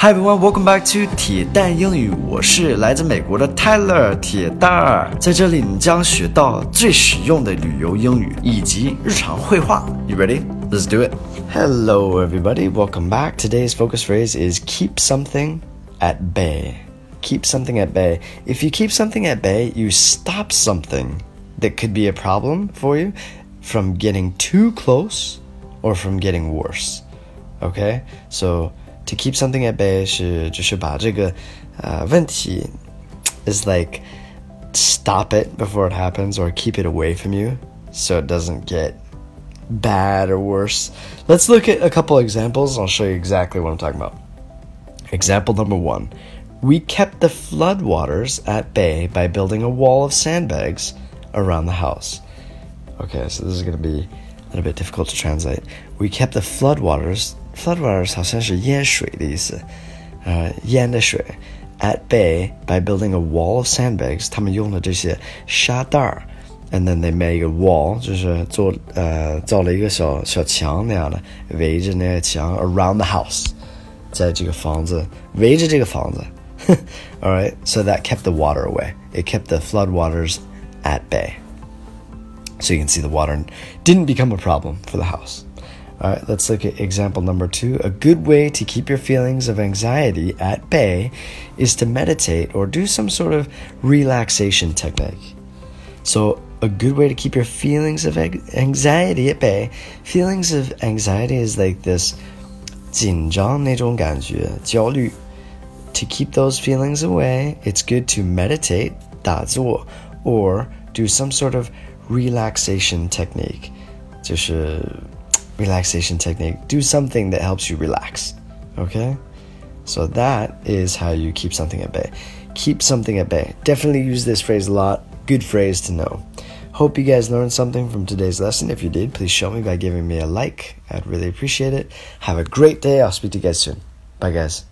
Hi everyone, welcome back to 铁蛋英语。我是来自美国的 Tyler 铁蛋儿，在这里你将学到最实用的旅游英语以及日常会话。You ready? Let's do it. Hello everybody, welcome back. Today's focus phrase is keep something at bay. Keep something at bay. If you keep something at bay, you stop something that could be a problem for you from getting too close or from getting worse. Okay? So to keep something at bay 是就是把这个呃问题 is like stop it before it happens or keep it away from you so it doesn't get bad or worse. Let's look at a couple examples. I'll show you exactly what I'm talking about. Example number one. We kept the floodwaters at bay by building a wall of sandbags around the house. Okay, so this is going to be a little bit difficult to translate. We kept the floodwaters floodwaters 好像是淹水的意思，呃，淹的水。At bay by building a wall of sandbags，他们用了这些沙袋儿，and then they made a wall，就是做呃造了一个小小墙那样的，围着那个墙 around the house，在这个房子围着这个房子。All right, so that kept the water away. It kept the floodwaters at bay. So you can see the water didn't become a problem for the house. All right, let's look at example number two. A good way to keep your feelings of anxiety at bay is to meditate or do some sort of relaxation technique. So, a good way to keep your feelings of anxiety at bay, feelings of anxiety is like this 紧张那种感觉,焦虑. To keep those feelings away, it's good to meditate, 打坐, or do some sort of relaxation technique. 就是 relaxation technique. Do something that helps you relax. Okay? So that is how you keep something at bay. Keep something at bay. Definitely use this phrase a lot. Good phrase to know. Hope you guys learned something from today's lesson. If you did, please show me by giving me a like. I'd really appreciate it. Have a great day. I'll speak to you guys soon. Bye, guys.